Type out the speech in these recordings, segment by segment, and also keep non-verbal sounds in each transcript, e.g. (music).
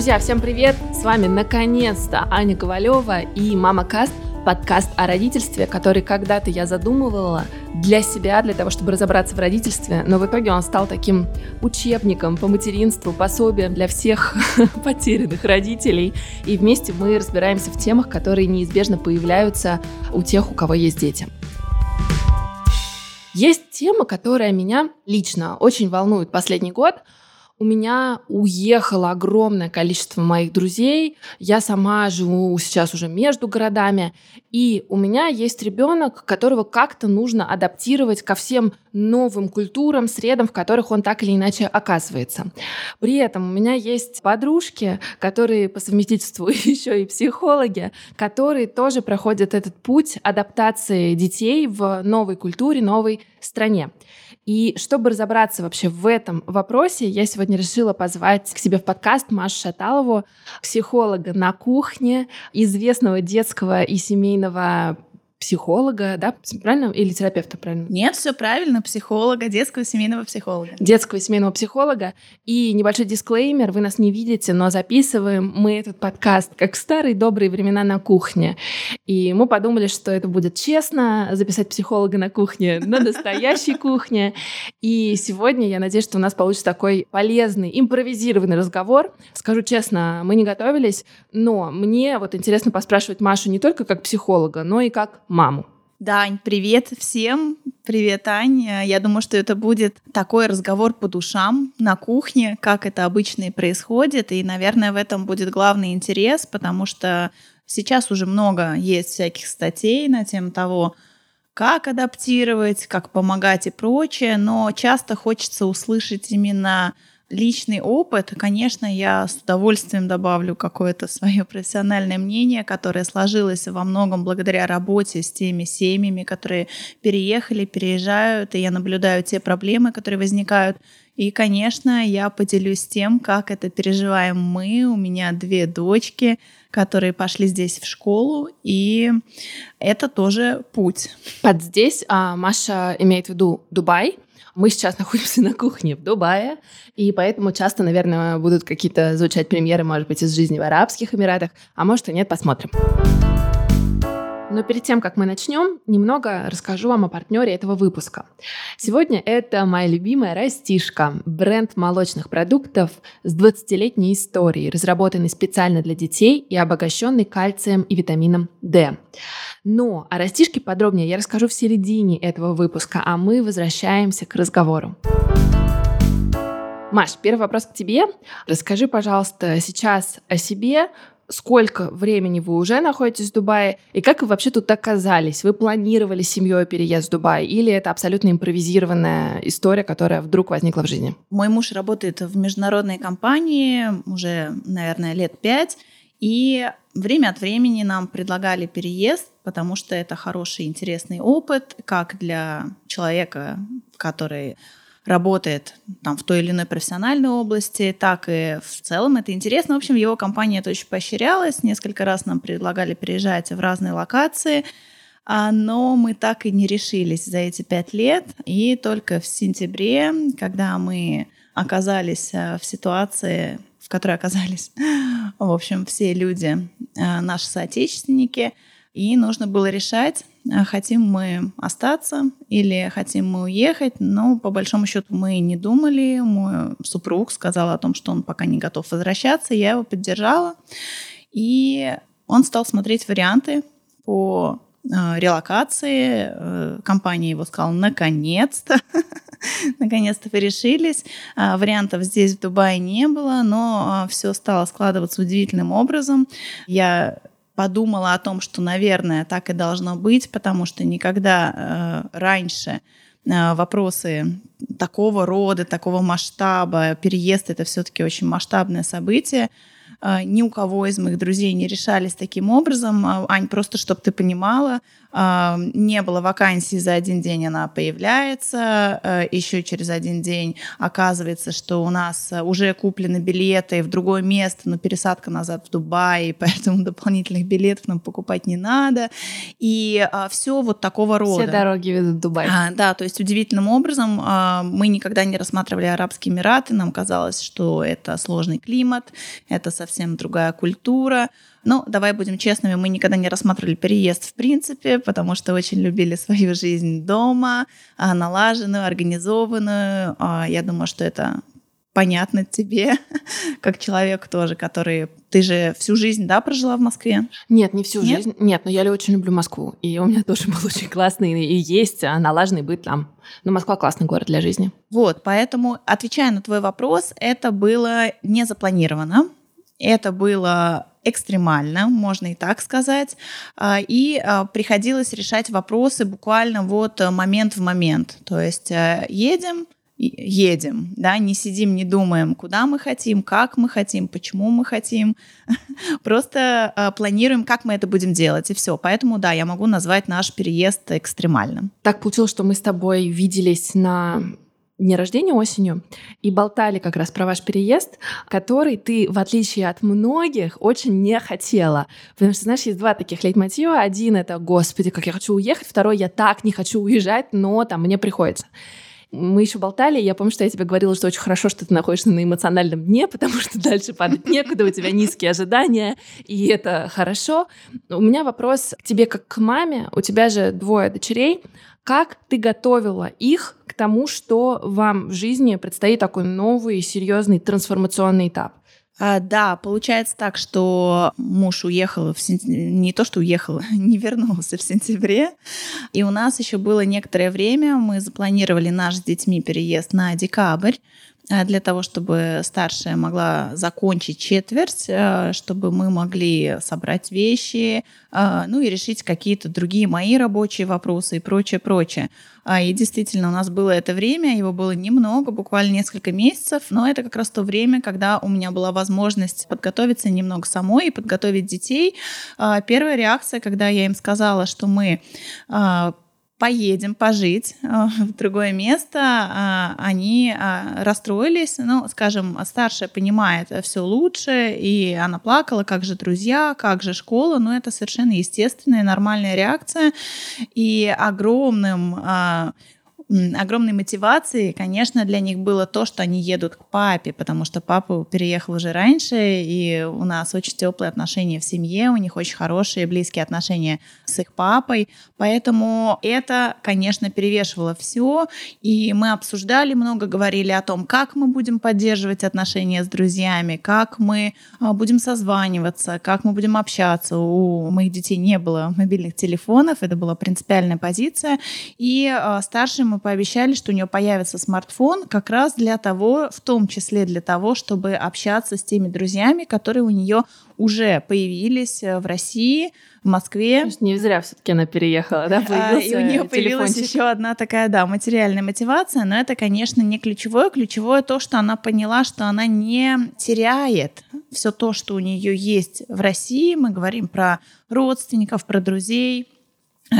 Друзья, всем привет! С вами наконец-то Аня Ковалева и Мама Каст, подкаст о родительстве, который когда-то я задумывала для себя, для того, чтобы разобраться в родительстве, но в итоге он стал таким учебником по материнству, пособием для всех (laughs) потерянных родителей. И вместе мы разбираемся в темах, которые неизбежно появляются у тех, у кого есть дети. Есть тема, которая меня лично очень волнует последний год – у меня уехало огромное количество моих друзей. Я сама живу сейчас уже между городами. И у меня есть ребенок, которого как-то нужно адаптировать ко всем новым культурам, средам, в которых он так или иначе оказывается. При этом у меня есть подружки, которые по совместительству (laughs) еще и психологи, которые тоже проходят этот путь адаптации детей в новой культуре, новой стране. И чтобы разобраться вообще в этом вопросе, я сегодня решила позвать к себе в подкаст Машу Шаталову, психолога на кухне, известного детского и семейного психолога, да, правильно? Или терапевта, правильно? Нет, все правильно, психолога, детского семейного психолога. Детского семейного психолога. И небольшой дисклеймер, вы нас не видите, но записываем мы этот подкаст как в старые добрые времена на кухне. И мы подумали, что это будет честно, записать психолога на кухне, на настоящей кухне. И сегодня я надеюсь, что у нас получится такой полезный, импровизированный разговор. Скажу честно, мы не готовились, но мне вот интересно поспрашивать Машу не только как психолога, но и как маму. Дань, привет всем. Привет, Аня. Я думаю, что это будет такой разговор по душам на кухне, как это обычно и происходит. И, наверное, в этом будет главный интерес, потому что сейчас уже много есть всяких статей на тему того, как адаптировать, как помогать и прочее, но часто хочется услышать именно личный опыт, конечно, я с удовольствием добавлю какое-то свое профессиональное мнение, которое сложилось во многом благодаря работе с теми семьями, которые переехали, переезжают, и я наблюдаю те проблемы, которые возникают. И, конечно, я поделюсь тем, как это переживаем мы. У меня две дочки, которые пошли здесь в школу, и это тоже путь. Под здесь а, Маша имеет в виду Дубай, мы сейчас находимся на кухне в Дубае, и поэтому часто, наверное, будут какие-то звучать премьеры, может быть, из жизни в Арабских Эмиратах, а может и нет, посмотрим. Но перед тем, как мы начнем, немного расскажу вам о партнере этого выпуска. Сегодня это моя любимая Растишка, бренд молочных продуктов с 20-летней историей, разработанный специально для детей и обогащенный кальцием и витамином D. Но о Растишке подробнее я расскажу в середине этого выпуска, а мы возвращаемся к разговору. Маш, первый вопрос к тебе. Расскажи, пожалуйста, сейчас о себе, сколько времени вы уже находитесь в Дубае и как вы вообще тут оказались? Вы планировали семьей переезд в Дубай или это абсолютно импровизированная история, которая вдруг возникла в жизни? Мой муж работает в международной компании уже, наверное, лет пять. И время от времени нам предлагали переезд, потому что это хороший, интересный опыт, как для человека, который работает там, в той или иной профессиональной области, так и в целом это интересно. В общем, его компания это очень поощрялась. Несколько раз нам предлагали приезжать в разные локации, а, но мы так и не решились за эти пять лет. И только в сентябре, когда мы оказались а, в ситуации, в которой оказались, (laughs) в общем, все люди, а, наши соотечественники, и нужно было решать, хотим мы остаться или хотим мы уехать. Но по большому счету мы не думали. Мой супруг сказал о том, что он пока не готов возвращаться. Я его поддержала. И он стал смотреть варианты по э, релокации. Э, компания его сказала, наконец-то, (laughs) наконец-то вы решились. А, вариантов здесь, в Дубае, не было, но а, все стало складываться удивительным образом. Я подумала о том, что, наверное, так и должно быть, потому что никогда э, раньше э, вопросы такого рода, такого масштаба, переезд это все-таки очень масштабное событие. Э, ни у кого из моих друзей не решались таким образом. Ань, просто чтобы ты понимала, не было вакансии за один день, она появляется, э, еще через один день оказывается, что у нас уже куплены билеты в другое место, но пересадка назад в Дубай, (laughs) поэтому дополнительных билетов нам покупать не надо. И а, все вот такого рода. Все дороги ведут в Дубай. А, да, то есть удивительным образом а, мы никогда не рассматривали Арабские Эмираты, нам казалось, что это сложный климат, это совсем другая культура. Ну, давай будем честными, мы никогда не рассматривали переезд в принципе, потому что очень любили свою жизнь дома, а, налаженную, организованную. А, я думаю, что это понятно тебе, (laughs) как человек тоже, который... Ты же всю жизнь, да, прожила в Москве? Нет, не всю Нет? жизнь. Нет, но я очень люблю Москву. И у меня (laughs) тоже был очень классный и есть а, налаженный быт там. Но Москва классный город для жизни. Вот, поэтому, отвечая на твой вопрос, это было не запланировано. Это было экстремально, можно и так сказать, а, и а, приходилось решать вопросы буквально вот момент в момент. То есть э, едем, едем, да, не сидим, не думаем, куда мы хотим, как мы хотим, почему мы хотим, (laughs) просто э, планируем, как мы это будем делать, и все. Поэтому, да, я могу назвать наш переезд экстремальным. Так получилось, что мы с тобой виделись на дне рождения осенью и болтали как раз про ваш переезд, который ты, в отличие от многих, очень не хотела. Потому что, знаешь, есть два таких лейтмотива. Один — это «Господи, как я хочу уехать», второй — «Я так не хочу уезжать, но там мне приходится». Мы еще болтали, я помню, что я тебе говорила, что очень хорошо, что ты находишься на эмоциональном дне, (laughs) потому что дальше падать некуда, у тебя низкие ожидания, и это хорошо. У меня вопрос к тебе как к маме. У тебя же двое дочерей. Как ты готовила их к тому, что вам в жизни предстоит такой новый, серьезный трансформационный этап? А, да, получается так, что муж уехал в сент... не то, что уехал, (laughs) не вернулся в сентябре. И у нас еще было некоторое время, мы запланировали наш с детьми переезд на декабрь. Э, для того, чтобы старшая могла закончить четверть, э, чтобы мы могли собрать вещи, э, ну и решить какие-то другие мои рабочие вопросы и прочее, прочее. А, и действительно, у нас было это время, его было немного, буквально несколько месяцев, но это как раз то время, когда у меня была возможность подготовиться немного самой и подготовить детей. А, первая реакция, когда я им сказала, что мы а, поедем пожить э, (laughs) в другое место, а, они а, расстроились. Ну, скажем, старшая понимает все лучше, и она плакала, как же друзья, как же школа. Но это совершенно естественная, нормальная реакция. И огромным а, огромной мотивацией, конечно, для них было то, что они едут к папе, потому что папа переехал уже раньше, и у нас очень теплые отношения в семье, у них очень хорошие близкие отношения с их папой, поэтому это, конечно, перевешивало все, и мы обсуждали много, говорили о том, как мы будем поддерживать отношения с друзьями, как мы а, будем созваниваться, как мы будем общаться. У моих детей не было мобильных телефонов, это была принципиальная позиция, и а, старший пообещали, что у нее появится смартфон как раз для того, в том числе для того, чтобы общаться с теми друзьями, которые у нее уже появились э, в России, в Москве. Не зря все-таки она переехала, да? Появился а, и у нее появилась еще одна такая, да, материальная мотивация, но это, конечно, не ключевое. Ключевое то, что она поняла, что она не теряет все то, что у нее есть в России. Мы говорим про родственников, про друзей,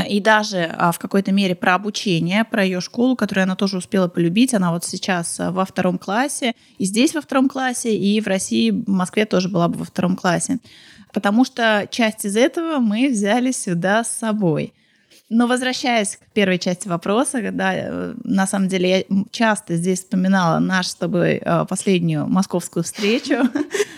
и даже а, в какой-то мере про обучение, про ее школу, которую она тоже успела полюбить. Она вот сейчас во втором классе, и здесь во втором классе, и в России, в Москве тоже была бы во втором классе. Потому что часть из этого мы взяли сюда с собой. Но возвращаясь к первой части вопроса, да, э, на самом деле я часто здесь вспоминала нашу с тобой э, последнюю московскую встречу,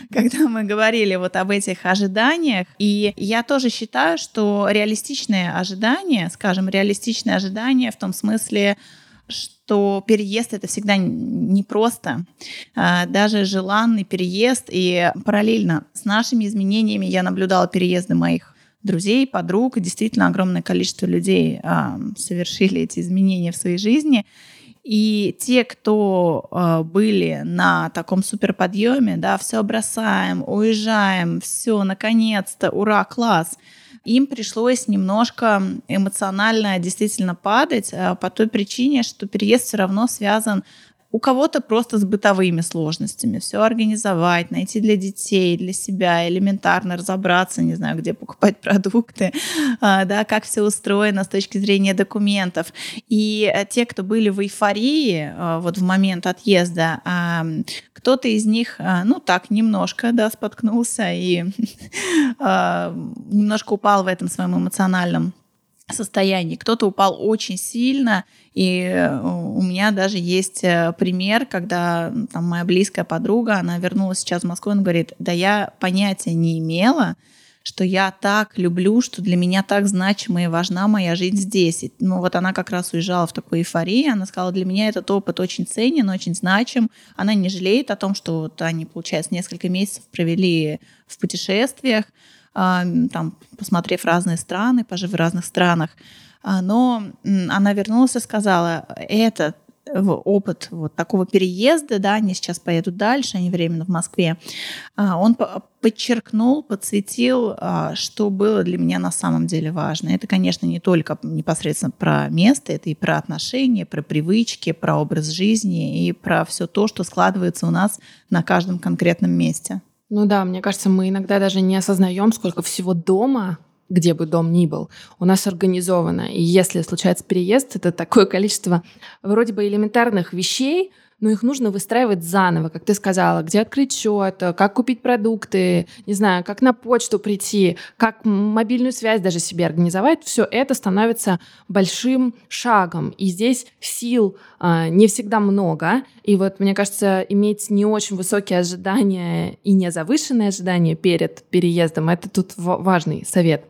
(laughs) когда мы говорили вот об этих ожиданиях. И я тоже считаю, что реалистичные ожидания, скажем, реалистичные ожидания в том смысле, что переезд это всегда непросто. А, даже желанный переезд. И параллельно с нашими изменениями я наблюдала переезды моих друзей, подруг. Действительно, огромное количество людей совершили эти изменения в своей жизни. И те, кто э, были на таком суперподъеме, да, все бросаем, уезжаем, все, наконец-то, ура, класс, им пришлось немножко эмоционально действительно падать э, по той причине, что переезд все равно связан у кого-то просто с бытовыми сложностями. Все организовать, найти для детей, для себя, элементарно разобраться, не знаю, где покупать продукты, (laughs) а, да, как все устроено с точки зрения документов. И э, те, кто были в эйфории э, вот в момент отъезда, кто-то из них, э, ну так, немножко, да, споткнулся и (laughs) немножко упал в этом своем эмоциональном состоянии. Кто-то упал очень сильно, И у меня даже есть пример, когда там моя близкая подруга, она вернулась сейчас в Москву, она говорит, да я понятия не имела, что я так люблю, что для меня так значима и важна моя жизнь здесь. И, ну вот она как раз уезжала в такой эйфории, она сказала, для меня этот опыт очень ценен, очень значим. Она не жалеет о том, что вот они, получается, несколько месяцев провели в путешествиях, там, посмотрев разные страны, пожив в разных странах. А, но она вернулась и сказала, это опыт вот такого переезда, да, они сейчас поедут дальше, они временно в Москве, а, он подчеркнул, подсветил, а, что было для меня на самом деле важно. Это, конечно, не только непосредственно про место, это и про отношения, про привычки, про образ жизни и про все то, что складывается у нас на каждом конкретном месте. Ну да, мне кажется, мы иногда даже не осознаем, сколько всего дома где бы дом ни был, у нас организовано. И если случается переезд, это такое количество вроде бы элементарных вещей, но их нужно выстраивать заново, как ты сказала, где открыть счет, как купить продукты, не знаю, как на почту прийти, как мобильную связь даже себе организовать. Все это становится большим шагом. И здесь сил э, не всегда много. И вот, мне кажется, иметь не очень высокие ожидания и не завышенные ожидания перед переездом, это тут важный совет.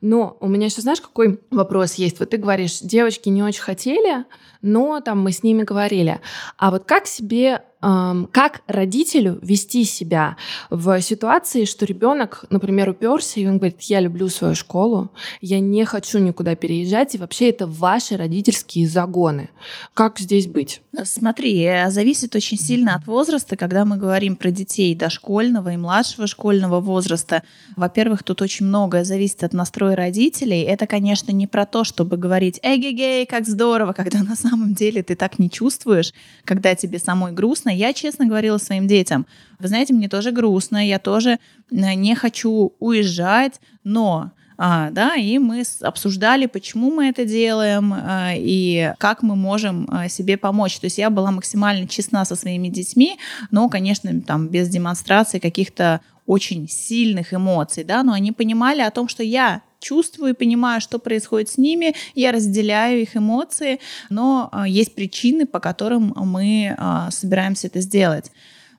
Но у меня еще, знаешь, какой вопрос есть? Вот ты говоришь, девочки не очень хотели, но там мы с ними говорили. А вот как себе как родителю вести себя в ситуации, что ребенок, например, уперся, и он говорит, я люблю свою школу, я не хочу никуда переезжать, и вообще это ваши родительские загоны. Как здесь быть? Смотри, э, зависит очень сильно от возраста, когда мы говорим про детей дошкольного и младшего школьного возраста. Во-первых, тут очень многое зависит от настроя родителей. Это, конечно, не про то, чтобы говорить «эгегей, как здорово», когда на самом деле ты так не чувствуешь, когда тебе самой грустно, грустно. Я честно говорила своим детям, вы знаете, мне тоже грустно, я тоже э, не хочу уезжать, но а, да, и мы обсуждали, почему мы это делаем а, и как мы можем а, себе помочь. То есть я была максимально честна со своими детьми, но, конечно, там без демонстрации каких-то очень сильных эмоций, да, но они понимали о том, что я чувствую и понимаю, что происходит с ними, я разделяю их эмоции, но а, есть причины, по которым мы а, собираемся это сделать.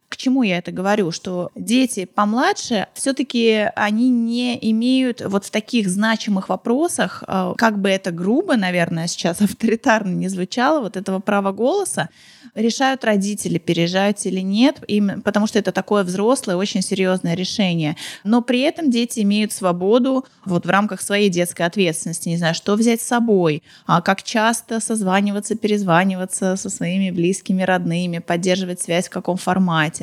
К чему я это говорю? Что дети помладше, все-таки они не имеют вот в таких значимых вопросах, а, как бы это грубо, наверное, сейчас (laughs) авторитарно не звучало, вот этого права голоса, решают родители, переезжать или нет, им, потому что это такое взрослое, очень серьезное решение. Но при этом дети имеют свободу вот в рамках своей детской ответственности, не знаю, что взять с собой, а как часто созваниваться, перезваниваться со своими близкими, родными, поддерживать связь в каком формате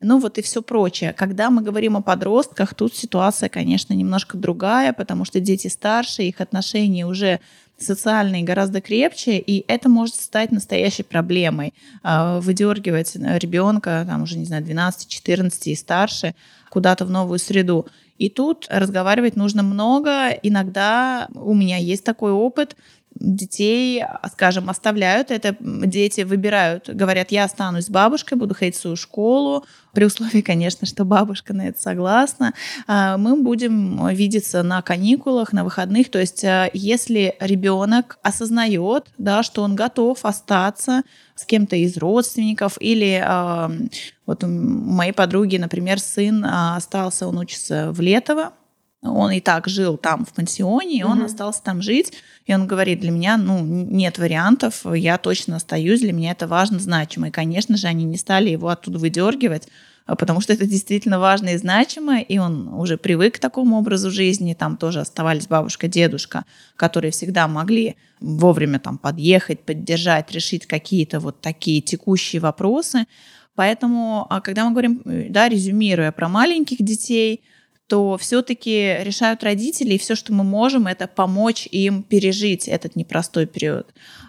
ну вот и все прочее. Когда мы говорим о подростках, тут ситуация, конечно, немножко другая, потому что дети старше, их отношения уже социальные гораздо крепче, и это может стать настоящей проблемой. А, выдергивать ребенка, там уже, не знаю, 12-14 и старше, куда-то в новую среду. И тут разговаривать нужно много. Иногда у меня есть такой опыт, детей, скажем, оставляют, это дети выбирают, говорят, я останусь с бабушкой, буду ходить в свою школу, при условии, конечно, что бабушка на это согласна. А, мы будем видеться на каникулах, на выходных. То есть, а, если ребенок осознает, да, что он готов остаться с кем-то из родственников или а, вот у моей подруги, например, сын остался, он учится в Летово, он и так жил там в пансионе, и он mm-hmm. остался там жить. И он говорит, для меня ну, нет вариантов, я точно остаюсь, для меня это важно, значимо. И, конечно же, они не стали его оттуда выдергивать, а, потому что это действительно важно и значимо, и он уже привык к такому образу жизни. Там тоже оставались бабушка, дедушка, которые всегда могли вовремя там подъехать, поддержать, решить какие-то вот такие текущие вопросы. Поэтому, а, когда мы говорим, э, да, резюмируя про маленьких детей, то все-таки решают родители, и все, что мы можем, это помочь им пережить этот непростой период.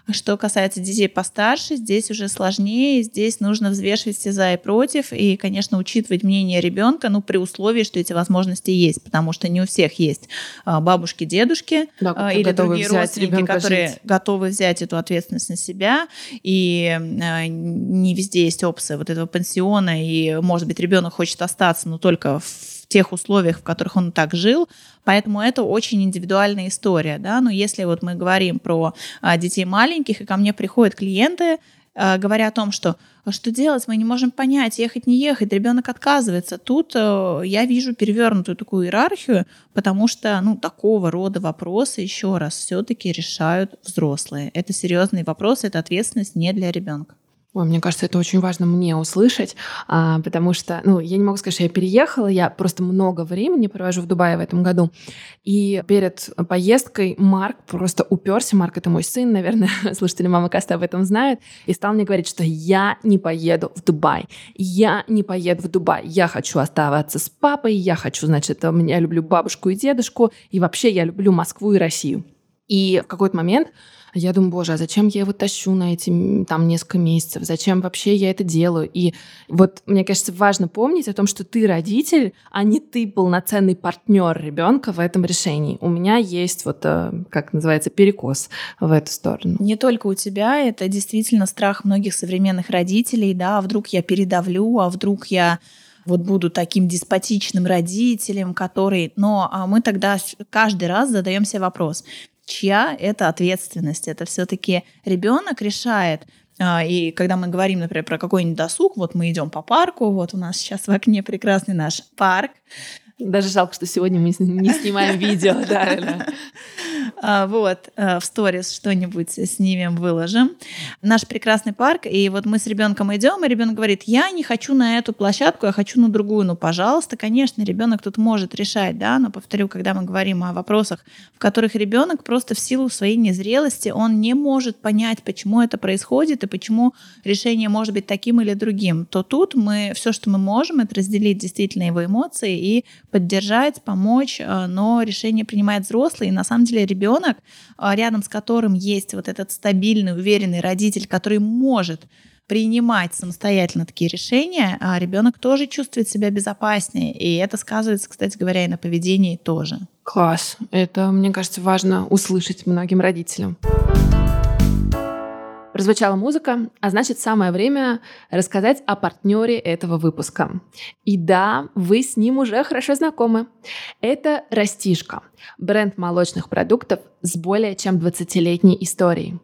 Что касается детей постарше, здесь уже сложнее, здесь нужно взвешивать все за и против, и, конечно, учитывать мнение ребенка, ну, при условии, что эти возможности есть, потому что не у всех есть а, бабушки, дедушки да, а, или другие родственники, которые жить. готовы взять эту ответственность на себя, и а, не везде есть опция вот этого пансиона, и, может быть, ребенок хочет остаться, но только в тех условиях, в которых он так жил, поэтому это очень индивидуальная история, да, но если вот мы говорим про а, детей маленьких, и ко мне приходят клиенты, а, говоря о том, что что делать, мы не можем понять, ехать, не ехать, ребенок отказывается. Тут э, я вижу перевернутую такую иерархию, потому что ну, такого рода вопросы, еще раз, все-таки решают взрослые. Это серьезный вопрос, это ответственность не для ребенка. Ой, мне кажется, это очень важно мне услышать, а, потому что, ну, я не могу сказать, что я переехала, я просто много времени провожу в Дубае в этом году. И перед поездкой Марк просто уперся. Марк — это мой сын, наверное, (laughs) слушатели мамы Каста об этом знают, и стал мне говорить, что я не поеду в Дубай. Я не поеду в Дубай. Я хочу оставаться с папой, я хочу, значит, я люблю бабушку и дедушку, и вообще я люблю Москву и Россию. И в какой-то момент я думаю, боже, а зачем я его тащу на эти там несколько месяцев? Зачем вообще я это делаю? И вот мне кажется, важно помнить о том, что ты родитель, а не ты полноценный партнер ребенка в этом решении. У меня есть вот, э, как называется, перекос в эту сторону. Не только у тебя, это действительно страх многих современных родителей, да, а вдруг я передавлю, а вдруг я вот буду таким деспотичным родителем, который... Но а мы тогда каждый раз задаем себе вопрос, чья это ответственность. Это все-таки ребенок решает, а, и когда мы говорим, например, про какой-нибудь досуг, вот мы идем по парку, вот у нас сейчас в окне прекрасный наш парк, даже жалко, что сегодня мы не снимаем видео, да. (laughs) А, вот, э, в сторис что-нибудь снимем, выложим. Наш прекрасный парк, и вот мы с ребенком идем, и ребенок говорит, я не хочу на эту площадку, я хочу на другую. Ну, пожалуйста, конечно, ребенок тут может решать, да, но повторю, когда мы говорим о вопросах, в которых ребенок просто в силу своей незрелости, он не может понять, почему это происходит и почему решение может быть таким или другим, то тут мы все, что мы можем, это разделить действительно его эмоции и поддержать, помочь, э, но решение принимает взрослый. И на самом деле ребенок, э, рядом с которым есть вот этот стабильный, уверенный родитель, который может принимать самостоятельно такие решения, а ребенок тоже чувствует себя безопаснее. И это сказывается, кстати говоря, и на поведении тоже. Класс. Это, мне кажется, важно услышать многим родителям. Прозвучала музыка, а значит самое время рассказать о партнере этого выпуска. И да, вы с ним уже хорошо знакомы. Это Растишка, бренд молочных продуктов с более чем 20-летней историей.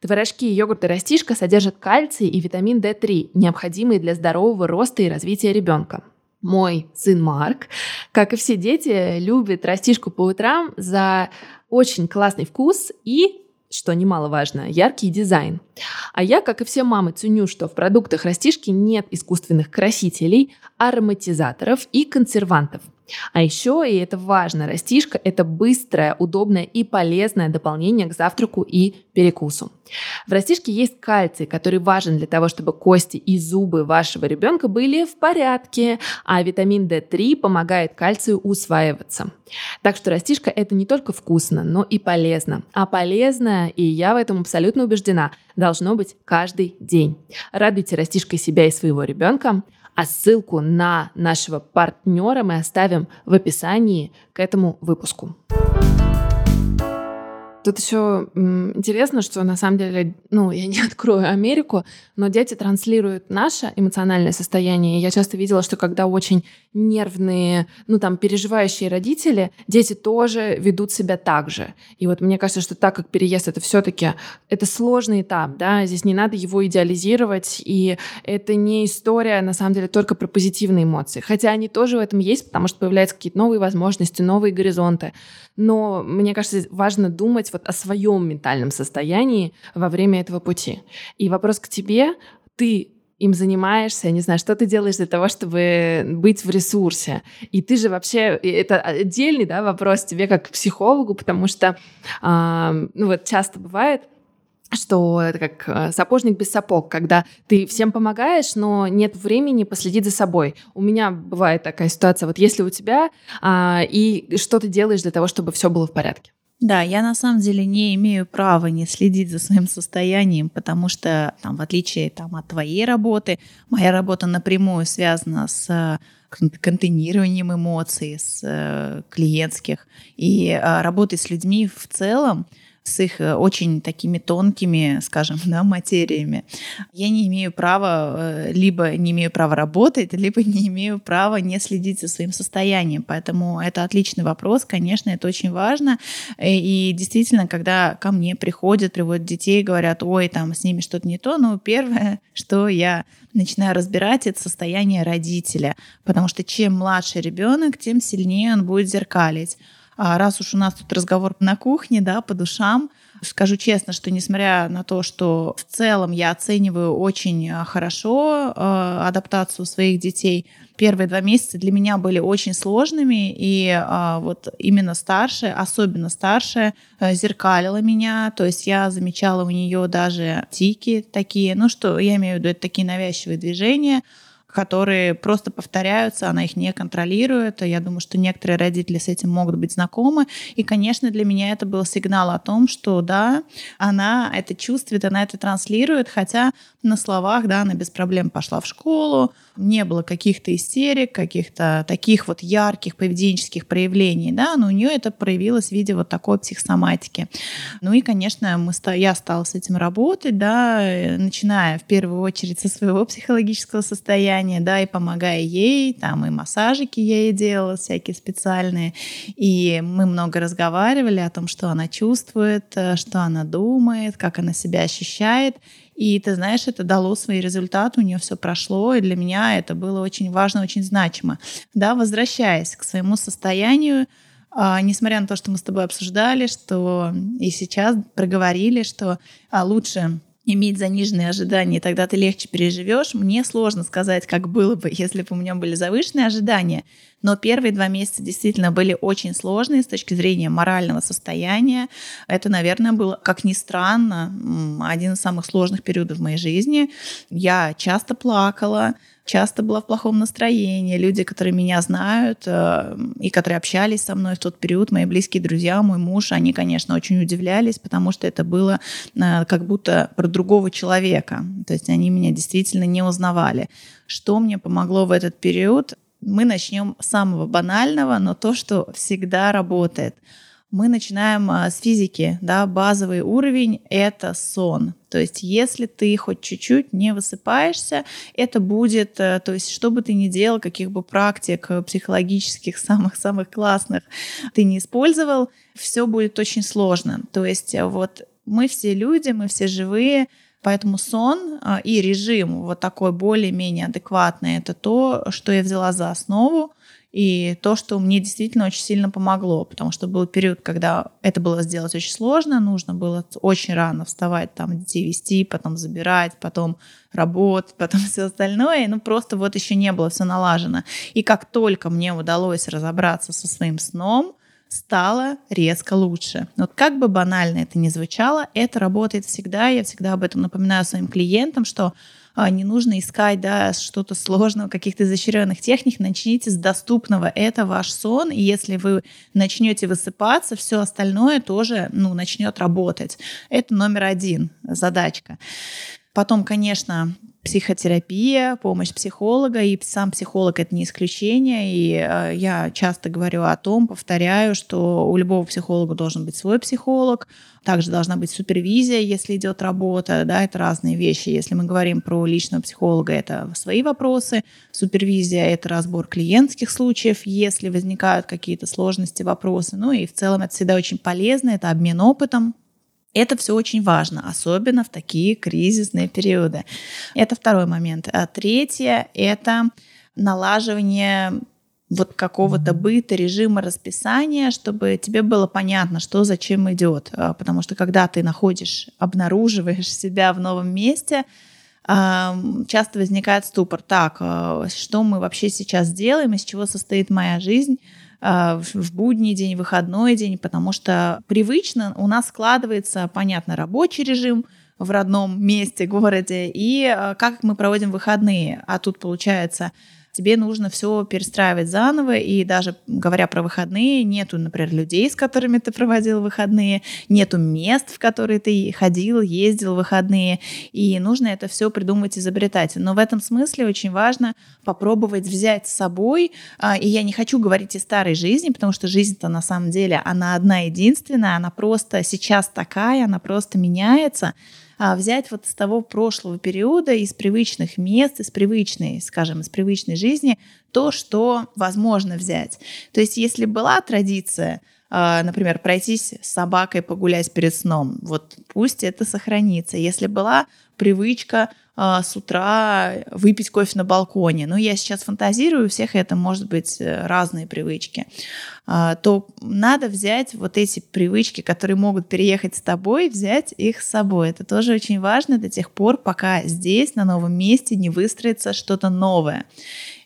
Творожки и йогурты Растишка содержат кальций и витамин D3, необходимые для здорового роста и развития ребенка. Мой сын Марк, как и все дети, любит растишку по утрам за очень классный вкус и что немаловажно, яркий дизайн. А я, как и все мамы, ценю, что в продуктах растишки нет искусственных красителей, ароматизаторов и консервантов – а еще, и это важно, растишка – это быстрое, удобное и полезное дополнение к завтраку и перекусу. В растишке есть кальций, который важен для того, чтобы кости и зубы вашего ребенка были в порядке, а витамин D3 помогает кальцию усваиваться. Так что растишка – это не только вкусно, но и полезно. А полезное, и я в этом абсолютно убеждена, должно быть каждый день. Радуйте растишкой себя и своего ребенка, а ссылку на нашего партнера мы оставим в описании к этому выпуску. Тут еще интересно, что на самом деле, ну, я не (laughs) открою Америку, но дети транслируют наше эмоциональное состояние. Я часто видела, что когда очень нервные, ну, там, переживающие родители, дети тоже ведут себя так же. И вот мне кажется, что так как переезд это все-таки это сложный этап, да, здесь не надо его идеализировать, и это не история, на самом деле, только про позитивные эмоции. Хотя они тоже в этом есть, потому что появляются какие-то новые возможности, новые горизонты. Но мне кажется, важно думать вот о своем ментальном состоянии во время этого пути. И вопрос к тебе, ты им занимаешься, я не знаю, что ты делаешь для того, чтобы быть в ресурсе. И ты же вообще, это отдельный да, вопрос тебе как психологу, потому что, э, ну вот часто бывает, что это как э, сапожник без сапог, когда ты всем помогаешь, но нет времени последить за собой. У меня бывает такая ситуация, вот если у тебя, а, и что ты делаешь для того, чтобы все было в порядке? Да, я на самом деле не имею права не следить за своим состоянием, потому что, там, в отличие там, от твоей работы, моя работа напрямую связана с контейнированием эмоций, с э, клиентских. И э, работой с людьми в целом с их э, очень такими тонкими, скажем, (laughs) да, материями. Я не имею права, э, либо не имею права работать, либо (laughs) не имею права не следить за своим состоянием. Поэтому это отличный вопрос, конечно, это очень важно. Э, и действительно, когда ко мне приходят, приводят детей, говорят, ой, там с ними что-то не то, ну, первое, (laughs) что я начинаю разбирать, это состояние родителя. Потому что чем младше ребенок, тем сильнее он будет зеркалить. А раз уж у нас тут разговор на кухне, да, по душам, скажу честно, что несмотря на то, что в целом я оцениваю очень а, хорошо э, адаптацию своих детей, первые два месяца для меня были очень сложными, и э, вот именно старшая, особенно старшая, э, зеркалила меня, то есть я замечала у нее даже тики такие, ну что, я имею в виду, это такие навязчивые движения, которые просто повторяются, она их не контролирует. Я думаю, что некоторые родители с этим могут быть знакомы. И, конечно, для меня это был сигнал о том, что да, она это чувствует, она это транслирует, хотя на словах, да, она без проблем пошла в школу, не было каких-то истерик, каких-то таких вот ярких поведенческих проявлений, да, но у нее это проявилось в виде вот такой психосоматики. Ну и, конечно, мы, я стала с этим работать, да, начиная в первую очередь со своего психологического состояния, да, и помогая ей, там и массажики я ей делала всякие специальные, и мы много разговаривали о том, что она чувствует, э, что она думает, как она себя ощущает, и ты знаешь, это дало свои результаты, у нее все прошло, и для меня это было очень важно, очень значимо. Да, возвращаясь к своему состоянию, а, несмотря на то, что мы с тобой обсуждали, что и сейчас проговорили, что а, лучше иметь заниженные ожидания, тогда ты легче переживешь. Мне сложно сказать, как было бы, (laughs) если бы у меня были завышенные ожидания. Но первые два месяца действительно были очень сложные с точки зрения морального состояния. Это, наверное, было, как ни странно, один из самых сложных периодов в моей жизни. Я часто плакала, часто была в плохом настроении. Люди, которые меня знают э, и которые общались со мной в тот период, мои близкие друзья, мой муж, они, конечно, очень удивлялись, потому что это было э, как будто про другого человека. То есть они меня действительно не узнавали. Что мне помогло в этот период? Мы начнем с самого банального, но то, что всегда работает – мы начинаем а, с физики, да, базовый уровень – это сон. То есть если ты хоть чуть-чуть не высыпаешься, это будет, э, то есть что бы ты ни делал, каких бы практик э, психологических (laughs) самых-самых классных ты не использовал, все будет очень сложно. То есть э, вот мы все люди, мы все живые, Поэтому сон и режим вот такой более-менее адекватный, это то, что я взяла за основу. И то, что мне действительно очень сильно помогло, потому что был период, когда это было сделать очень сложно, нужно было очень рано вставать, там детей вести, потом забирать, потом работать, (laughs) потом все остальное. Ну, просто вот еще не было все налажено. И как только мне удалось разобраться со своим сном, стало резко лучше. Вот как бы банально это ни звучало, это работает всегда. Я всегда об этом напоминаю своим клиентам, что не нужно искать да, что-то сложного, каких-то изощренных техник, начните с доступного. Это ваш сон, и если вы начнете высыпаться, все остальное тоже ну, начнет работать. Это номер один задачка. Потом, конечно, психотерапия, помощь психолога, и сам психолог это не исключение. И э, я часто говорю о том, повторяю, что у любого психолога должен быть свой психолог, также должна быть супервизия, если идет работа, да, это разные вещи. Если мы говорим про личного психолога, это свои вопросы, супервизия – это разбор клиентских случаев, если возникают какие-то сложности, вопросы. Ну и в целом это всегда очень полезно, это обмен опытом, это все очень важно, особенно в такие кризисные периоды. Это второй момент. А третье – это налаживание вот какого-то быта, режима, расписания, чтобы тебе было понятно, что зачем идет. А, потому что когда ты находишь, обнаруживаешь себя в новом месте, часто возникает ступор. Так, а, что мы вообще сейчас делаем, из чего состоит моя жизнь? А, в будний день, выходной день, потому что привычно у нас складывается, понятно, рабочий режим в родном месте, (laughs) городе, и а, как мы проводим выходные. А тут получается тебе нужно все перестраивать заново, и даже говоря про выходные, нету, например, людей, с которыми ты проводил выходные, нету мест, в которые ты ходил, ездил выходные, и нужно это все придумывать, изобретать. Но в этом смысле очень важно попробовать взять с собой, а, и я не хочу говорить о старой жизни, потому что жизнь-то на самом деле, она одна единственная, она просто сейчас такая, она просто меняется, а взять вот с того прошлого периода, из привычных мест, из привычной, скажем, из привычной жизни, то, что возможно взять. То есть если была традиция, а, например, пройтись с собакой погулять перед сном, вот пусть это сохранится. Если была привычка а, с утра выпить кофе на балконе. Ну, я сейчас фантазирую, у всех это может быть э, разные привычки. А, то надо взять вот эти привычки, которые могут переехать с тобой, взять их с собой. Это тоже очень важно до тех пор, пока здесь, на новом месте, не выстроится что-то новое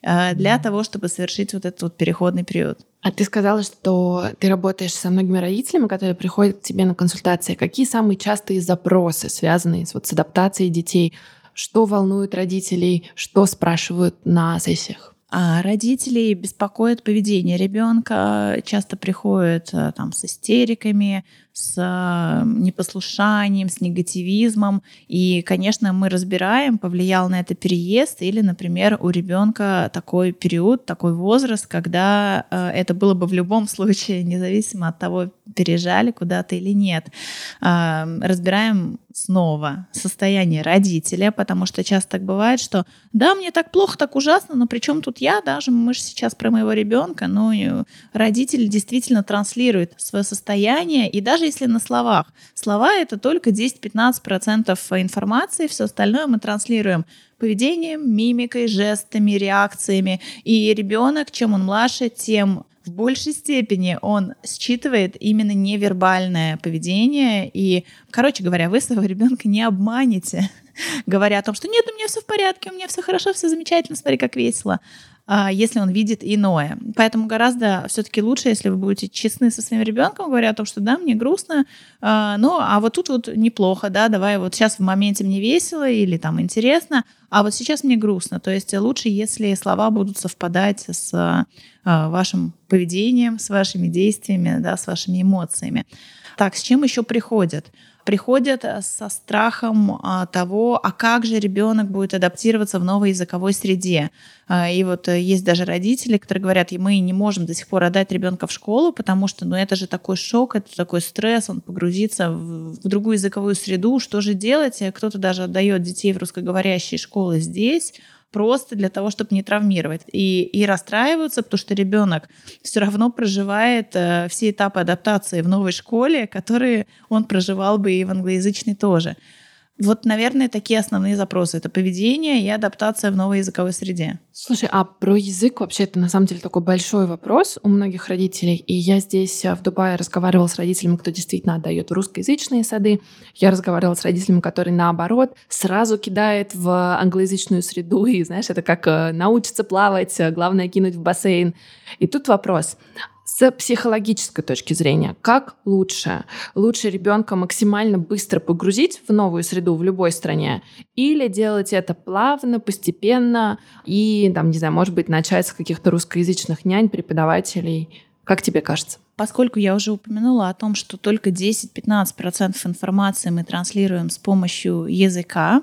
а, для того, чтобы совершить вот этот вот переходный период. А ты сказала, что ты работаешь со многими родителями, которые приходят к тебе на консультации. Какие самые частые запросы, связанные с, вот, с адаптацией детей? что волнует родителей, что спрашивают на сессиях? А родители беспокоят поведение ребенка, часто приходят э, там с истериками, с э, непослушанием, с негативизмом. И, конечно, мы разбираем, повлиял на это переезд или, например, у ребенка такой период, такой возраст, когда э, это было бы в любом (laughs) случае, независимо от того, переезжали куда-то или нет. Разбираем снова состояние родителя, потому что часто так бывает, что да, мне так плохо, так ужасно, но при чем тут я, даже мы же сейчас про моего ребенка, но родитель действительно транслирует свое состояние, и даже если на словах, слова это только 10-15% информации, все остальное мы транслируем поведением, мимикой, жестами, реакциями, и ребенок, чем он младше, тем в большей степени он считывает именно невербальное поведение. И, короче говоря, вы своего ребенка не обманете, (laughs) говоря о том, что нет, у меня все в порядке, у меня все хорошо, все замечательно, смотри, как весело если он видит иное. Поэтому гораздо все-таки лучше, если вы будете честны со своим ребенком, говоря о том, что да, мне грустно, а, ну, а вот тут вот неплохо, да, давай вот сейчас в моменте мне весело или там интересно, а вот сейчас мне грустно. То есть лучше, если слова будут совпадать с а, вашим поведением, с вашими действиями, да, с вашими эмоциями. Так, с чем еще приходят? Приходят э, со страхом а, того, а как же ребенок будет адаптироваться в новой языковой среде. А, и вот э, есть даже родители, которые говорят, мы не можем до сих пор отдать ребенка в школу, потому что ну, это же такой шок, это такой стресс, он погрузится в, в другую языковую среду, что же делать? Кто-то даже отдает детей в русскоговорящие школы здесь, просто для того, чтобы не травмировать. И, и расстраиваются, потому что ребенок все равно проживает э, все этапы адаптации в новой школе, которые он проживал бы и в англоязычной тоже. Вот, наверное, такие основные запросы. Это поведение и адаптация в новой языковой среде. Слушай, а про язык вообще это на самом деле такой большой вопрос у многих родителей. И я здесь э, в Дубае разговаривала с родителями, кто действительно отдает русскоязычные сады. Я разговаривала с родителями, которые наоборот сразу кидает в англоязычную среду. И знаешь, это как э, научиться плавать, э, главное кинуть в бассейн. И тут вопрос, с психологической точки зрения, как лучше? Лучше ребенка максимально быстро погрузить в новую среду в любой стране или делать это плавно, постепенно и, там, не знаю, может быть, начать с каких-то русскоязычных нянь, преподавателей? Как тебе кажется? Поскольку я уже упомянула о том, что только 10-15% информации мы транслируем с помощью языка,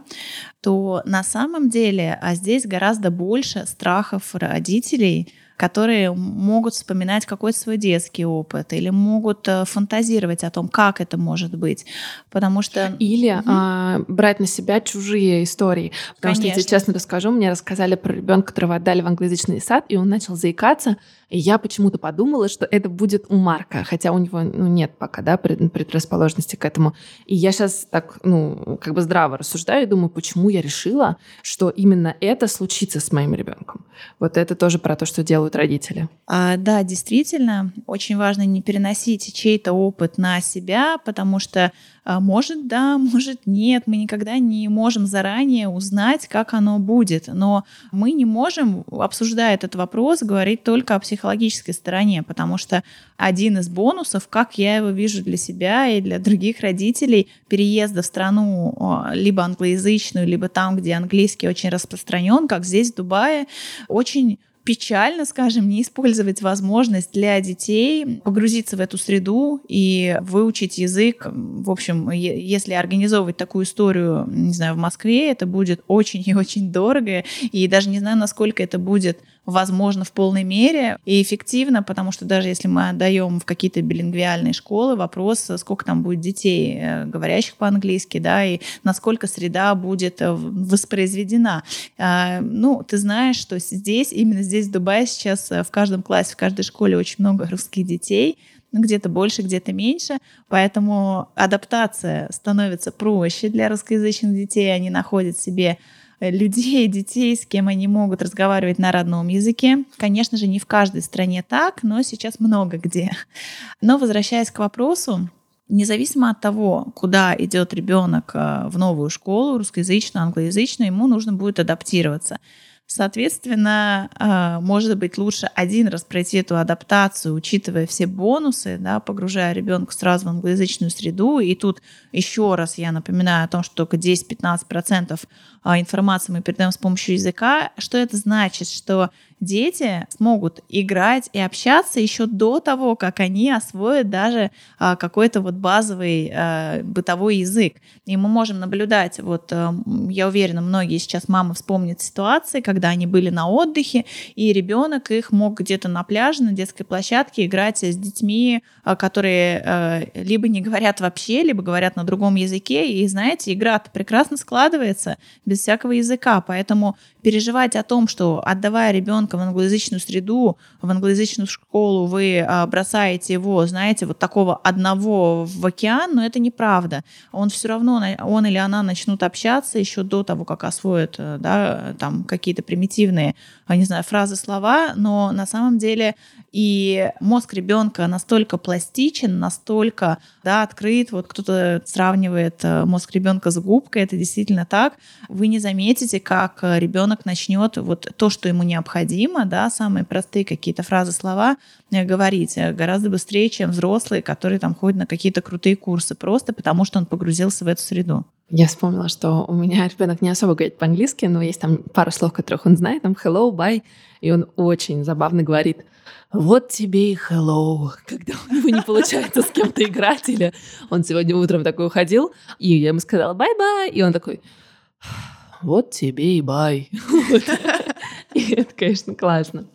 то на самом деле а здесь гораздо больше страхов родителей – которые могут вспоминать какой-то свой детский опыт или могут э, фантазировать о том, как это может быть. Потому что... Или угу. а, брать на себя чужие истории. Потому Конечно. что, тебе честно расскажу, мне рассказали про ребенка, которого отдали в англоязычный сад, и он начал заикаться, и я почему-то подумала, что это будет у Марка, хотя у него ну, нет пока да, предрасположенности к этому. И я сейчас так, ну, как бы здраво рассуждаю и думаю, почему я решила, что именно это случится с моим ребенком. Вот это тоже про то, что делают вот родители. А, да, действительно, очень важно не переносить чей-то опыт на себя, потому что а, может да, (laughs) может нет, мы никогда не можем заранее узнать, как оно будет, но мы не можем, обсуждая этот вопрос, говорить только о психологической стороне, потому что один из бонусов, как я его вижу для себя и для других родителей, переезда в страну либо англоязычную, либо там, где английский очень распространен, как здесь в Дубае, очень печально, скажем, не использовать возможность для детей погрузиться в эту среду и выучить язык. В общем, если организовывать такую историю, не знаю, в Москве, это будет очень и очень дорого, и даже не знаю, насколько это будет возможно в полной мере и эффективно, потому что даже если мы отдаем в какие-то билингвиальные школы, вопрос, сколько там будет детей, э, говорящих по-английски, да, и насколько среда будет э, воспроизведена. А, ну, ты знаешь, что здесь, именно здесь, в Дубае, сейчас э, в каждом классе, в каждой школе очень много русских детей, где-то больше, где-то меньше, поэтому адаптация становится проще для русскоязычных детей, они находят себе людей, детей, с кем они могут разговаривать на родном языке. Конечно же, не в каждой стране так, но сейчас много где. Но возвращаясь к вопросу, независимо от того, куда идет ребенок э, в новую школу, русскоязычную, англоязычную, ему нужно будет адаптироваться. Соответственно, а, может быть лучше один раз пройти эту адаптацию, учитывая все бонусы, да, погружая ребенка сразу в англоязычную среду. И тут еще раз я напоминаю о том, что только 10-15% а, информации мы передаем с помощью языка. Что это значит? Что дети смогут играть и общаться еще до того, как они освоят даже а, какой-то вот базовый а, бытовой язык. И мы можем наблюдать, вот а, я уверена, многие сейчас мамы вспомнят ситуации, когда они были на отдыхе, и ребенок их мог где-то на пляже, на детской площадке играть с детьми, а, которые а, либо не говорят вообще, либо говорят на другом языке. И знаете, игра прекрасно складывается без всякого языка, поэтому переживать о том, что отдавая ребенка в англоязычную среду, в англоязычную школу, вы а, бросаете его, знаете, вот такого одного в океан, но это неправда. Он все равно, он или она начнут общаться еще до того, как освоят э, да, там какие-то примитивные, не знаю, фразы, слова, но на самом деле и мозг ребенка настолько пластичен, настолько да, открыт. Вот кто-то сравнивает э, мозг ребенка с губкой, это действительно так. Вы не заметите, как ребенок начнет вот то, что ему необходимо, да, самые простые какие-то фразы, слова э, говорить э, гораздо быстрее, чем взрослые, которые там ходят на какие-то крутые курсы, просто потому что он погрузился в эту среду. Я вспомнила, что у меня ребенок не особо говорит по-английски, но есть там пару слов, которых он знает, там hello, bye, и он очень забавно говорит вот тебе и hello, когда у него не (laughs) получается с кем-то играть, или он сегодня утром такой уходил, и я ему сказала bye-bye, и он такой, вот тебе и bye. (laughs) И это, конечно, классно.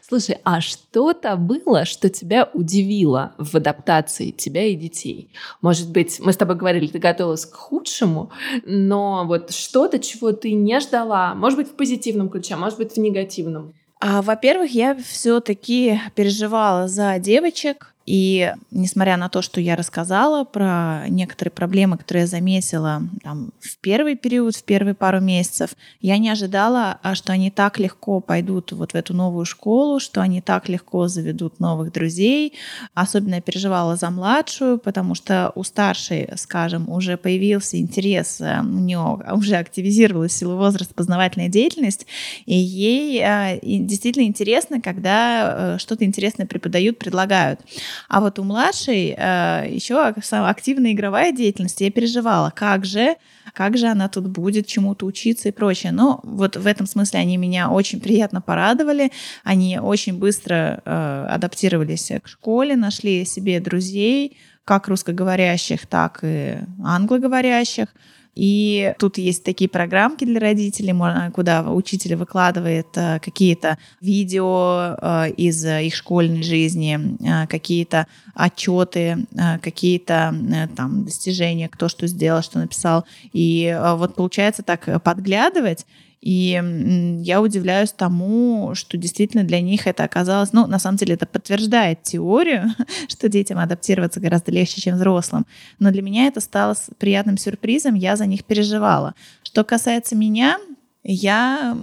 Слушай, а что-то было, что тебя удивило в адаптации тебя и детей? Может быть, мы с тобой говорили, ты готовилась к худшему, но вот что-то, чего ты не ждала, может быть, в позитивном ключе, а может быть, в негативном? А, во-первых, я все-таки переживала за девочек, и несмотря на то, что я рассказала про некоторые проблемы, которые я заметила там, в первый период, в первые пару месяцев, я не ожидала, а что они так легко пойдут вот в эту новую школу, что они так легко заведут новых друзей. Особенно я переживала за младшую, потому что у старшей, скажем, уже появился интерес, э, у нее уже активизировалась силу возраст, познавательная деятельность, и ей э, действительно интересно, когда э, что-то интересное преподают, предлагают. А вот у младшей э, еще активная игровая деятельность. Я переживала, как же, как же она тут будет чему-то учиться и прочее. Но вот в этом смысле они меня очень приятно порадовали. Они очень быстро э, адаптировались к школе, нашли себе друзей, как русскоговорящих, так и англоговорящих. И тут есть такие программки для родителей, куда учитель выкладывает э, какие-то видео э, из их школьной жизни, э, какие-то отчеты, какие-то там достижения, кто что сделал, что написал. И вот получается так подглядывать и я удивляюсь тому, что действительно для них это оказалось, ну, на самом деле это подтверждает теорию, (laughs) что детям адаптироваться гораздо легче, чем взрослым. Но для меня это стало приятным сюрпризом, я за них переживала. Что касается меня, Я,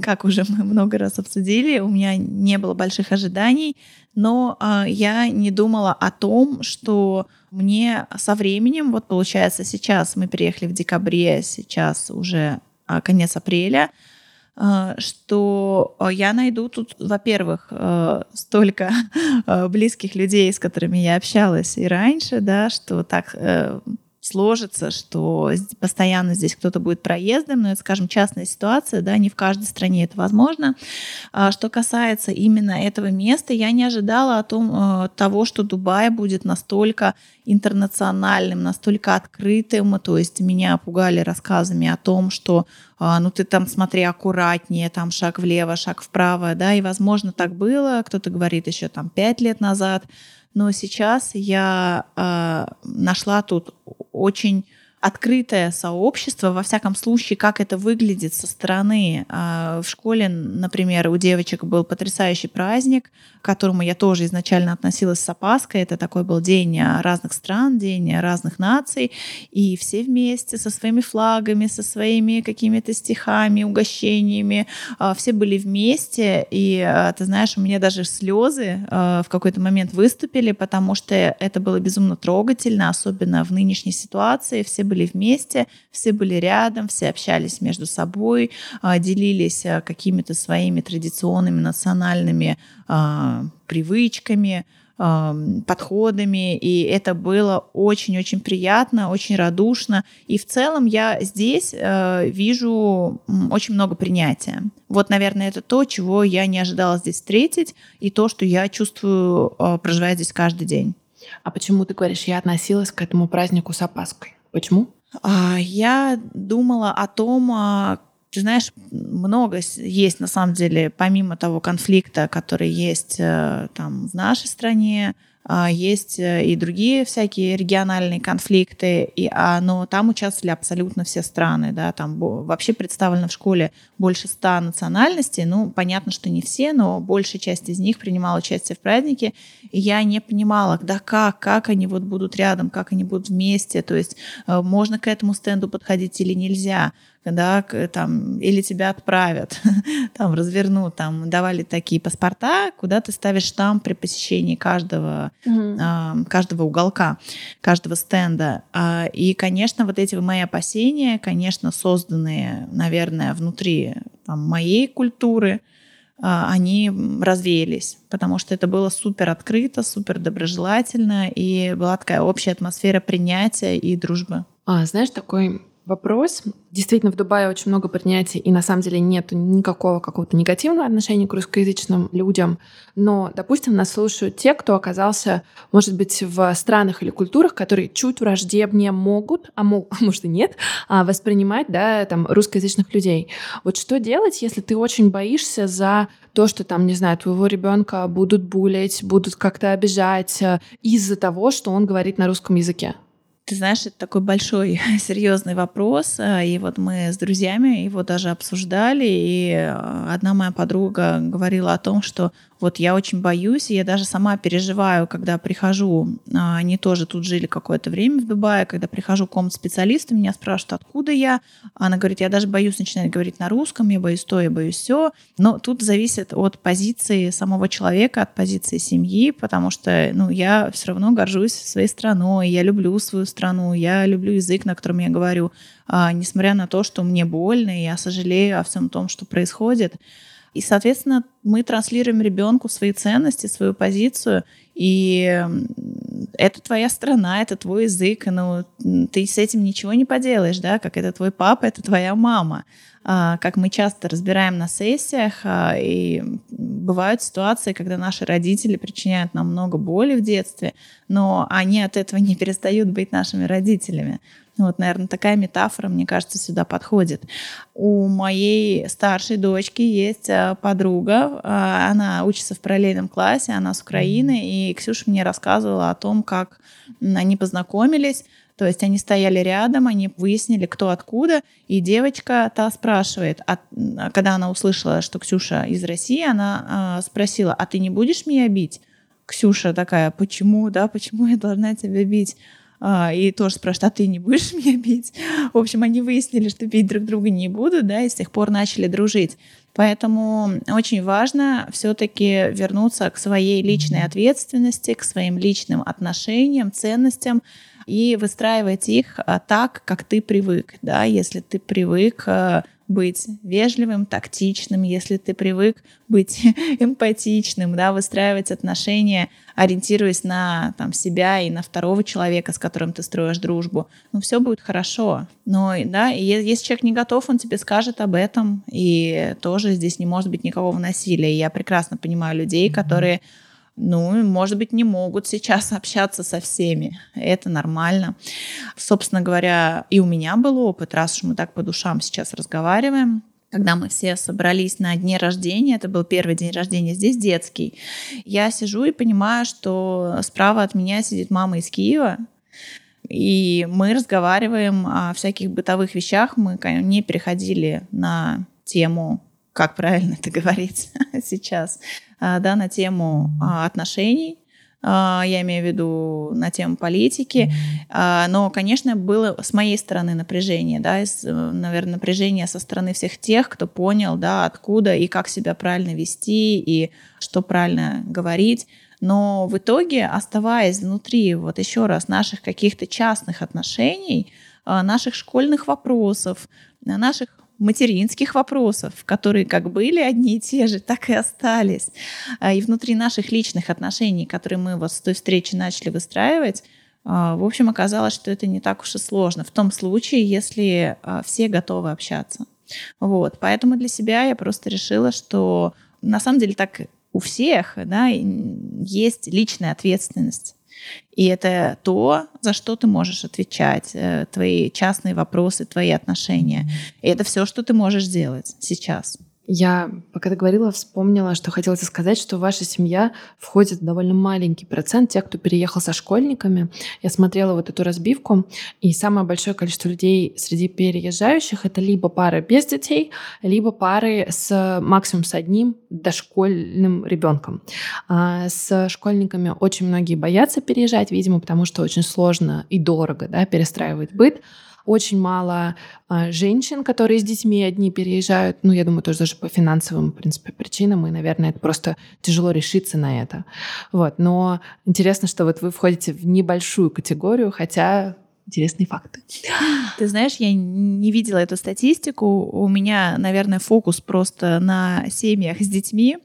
как уже (laughs) мы много раз обсудили, у меня не было больших ожиданий, но э, я не думала о том, что мне со временем, вот получается сейчас мы переехали в декабре, сейчас уже конец апреля, э, что я найду тут, во-первых, столько (laughs) близких людей, с которыми я общалась и раньше, да, что так э, сложится, что постоянно здесь кто-то будет проездом, но это, скажем, частная ситуация, да, не в каждой стране это возможно. А что касается именно этого места, я не ожидала о том, э, того, что Дубай будет настолько интернациональным, настолько открытым, то есть меня пугали рассказами о том, что а, ну ты там смотри аккуратнее, там шаг влево, шаг вправо, да, и возможно так было, кто-то говорит еще там пять лет назад, но сейчас я э, нашла тут очень открытое сообщество, во всяком случае, как это выглядит со стороны. А, в школе, например, у девочек был потрясающий праздник, к которому я тоже изначально относилась с опаской. Это такой был день разных стран, день разных наций, и все вместе со своими флагами, со своими какими-то стихами, угощениями, а, все были вместе, и а, ты знаешь, у меня даже слезы в какой-то момент выступили, потому что это было безумно трогательно, особенно в нынешней ситуации. Все были вместе, все были рядом, все общались между собой, а, делились а, какими-то своими традиционными национальными а, привычками, подходами, и это было очень-очень приятно, очень радушно. И в целом я здесь э, вижу очень много принятия. Вот, наверное, это то, чего я не ожидала здесь встретить, и то, что я чувствую, э, проживая здесь каждый день. А почему ты говоришь, я относилась к этому празднику с опаской? Почему? А, я думала о том, а, ты знаешь, много есть на самом деле, помимо того конфликта, который есть э, там в нашей стране, есть э, и другие всякие региональные конфликты, и, а, но там участвовали абсолютно все страны, да, там вообще представлено в школе больше ста национальностей, ну, понятно, что не все, но большая часть из них принимала участие в празднике, и я не понимала, да как, как они вот будут рядом, как они будут вместе, то есть э, можно к этому стенду подходить или нельзя, да, там, или тебя отправят, (laughs) там, развернут, там, давали такие паспорта, куда ты ставишь штамп при посещении каждого, mm-hmm. э, каждого уголка, каждого стенда. А, и, конечно, вот эти мои опасения, конечно, созданные, наверное, внутри там, моей культуры, а, они развеялись, потому что это было супер открыто, супер доброжелательно, и была такая общая атмосфера принятия и дружбы. А, знаешь, такой вопрос. Действительно, в Дубае очень много принятий, и на самом деле нет никакого какого-то негативного отношения к русскоязычным людям. Но, допустим, нас слушают те, кто оказался, может быть, в странах или культурах, которые чуть враждебнее могут, а, мог, (laughs) а может и нет, а воспринимать да, там, русскоязычных людей. Вот что делать, если ты очень боишься за то, что там, не знаю, твоего ребенка будут булить, будут как-то обижать э, из-за того, что он говорит на русском языке? Ты знаешь, это такой большой (laughs) серьезный вопрос, э, и вот мы с друзьями его даже обсуждали, и э, одна моя подруга говорила о том, что вот я очень боюсь, и я даже сама переживаю, когда прихожу, а, они тоже тут жили какое-то время в Дубае, когда прихожу к какому-то специалисту, меня спрашивают, откуда я. Она говорит, я даже боюсь начинать говорить на русском, я боюсь то, я боюсь все. Но тут зависит от позиции самого человека, от позиции семьи, потому что ну, я все равно горжусь своей страной, я люблю свою страну, я люблю язык, на котором я говорю, а, несмотря на то, что мне больно, и я сожалею о всем том, что происходит. И, соответственно, мы транслируем ребенку свои ценности, свою позицию, и это твоя страна, это твой язык, ну, ты с этим ничего не поделаешь, да, как это твой папа, это твоя мама. А, как мы часто разбираем на сессиях, а, и бывают ситуации, когда наши родители причиняют нам много боли в детстве, но они от этого не перестают быть нашими родителями. Вот, наверное, такая метафора, мне кажется, сюда подходит. У моей старшей дочки есть а, подруга, она учится в параллельном классе, она с Украины, и Ксюша мне рассказывала о том, как они познакомились, то есть они стояли рядом, они выяснили, кто откуда, и девочка та спрашивает, а, когда она услышала, что Ксюша из России, она а, спросила, а ты не будешь меня бить? Ксюша такая, почему, да, почему я должна тебя бить? А, и тоже спрашивают, а ты не будешь (laughs) меня бить? В общем, они выяснили, что бить друг друга не будут, да, и с тех пор начали дружить. Поэтому очень важно все-таки вернуться к своей личной ответственности, к своим личным отношениям, ценностям и выстраивать их а, так, как ты привык. Да? Если ты привык а, быть вежливым, тактичным, если ты привык быть (laughs) эмпатичным, да, выстраивать отношения, ориентируясь на там, себя и на второго человека, с которым ты строишь дружбу, ну, все будет хорошо. Но, да, и если человек не готов, он тебе скажет об этом, и тоже здесь не может быть никакого насилия. И я прекрасно понимаю людей, которые ну, может быть, не могут сейчас (laughs) общаться со всеми. Это нормально. Собственно говоря, и у меня был опыт, раз уж мы так по душам сейчас разговариваем, когда мы все собрались на дне рождения, это был первый день рождения, здесь детский, я сижу и понимаю, что справа от меня сидит мама из Киева, и мы разговариваем о всяких бытовых вещах, мы не переходили на тему, как правильно это говорить (laughs) сейчас, а, да, на тему а, отношений, а, я имею в виду на тему политики, но, конечно, было с моей стороны напряжение, да, наверное, напряжение со стороны всех тех, кто понял, да, откуда и как себя правильно вести и что правильно говорить. Но в итоге, оставаясь внутри, вот еще раз, наших каких-то частных отношений, наших школьных вопросов, наших материнских вопросов, которые как были одни и те же, так и остались. А, и внутри наших личных отношений, которые мы вот с той встречи начали выстраивать, а, в общем, оказалось, что это не так уж и сложно. В том случае, если а, все готовы общаться. Вот. Поэтому для себя я просто решила, что на самом деле так у всех да, есть личная ответственность. И это то, за что ты можешь отвечать, э, твои частные вопросы, твои отношения. И это все, что ты можешь сделать сейчас. Я, пока ты говорила, вспомнила, что хотела сказать, что в ваша семья входит довольно маленький процент тех, кто переехал со школьниками. Я смотрела вот эту разбивку, и самое большое количество людей среди переезжающих — это либо пары без детей, либо пары с максимум с одним дошкольным ребенком. А с школьниками очень многие боятся переезжать, видимо, потому что очень сложно и дорого да, перестраивать быт очень мало а, женщин, которые с детьми одни переезжают. Ну, я думаю, тоже даже по финансовым, в принципе, причинам. И, наверное, это просто тяжело решиться на это. Вот. Но интересно, что вот вы входите в небольшую категорию, хотя интересные факты. Ты знаешь, я не видела эту статистику. У меня, наверное, фокус просто на семьях с детьми.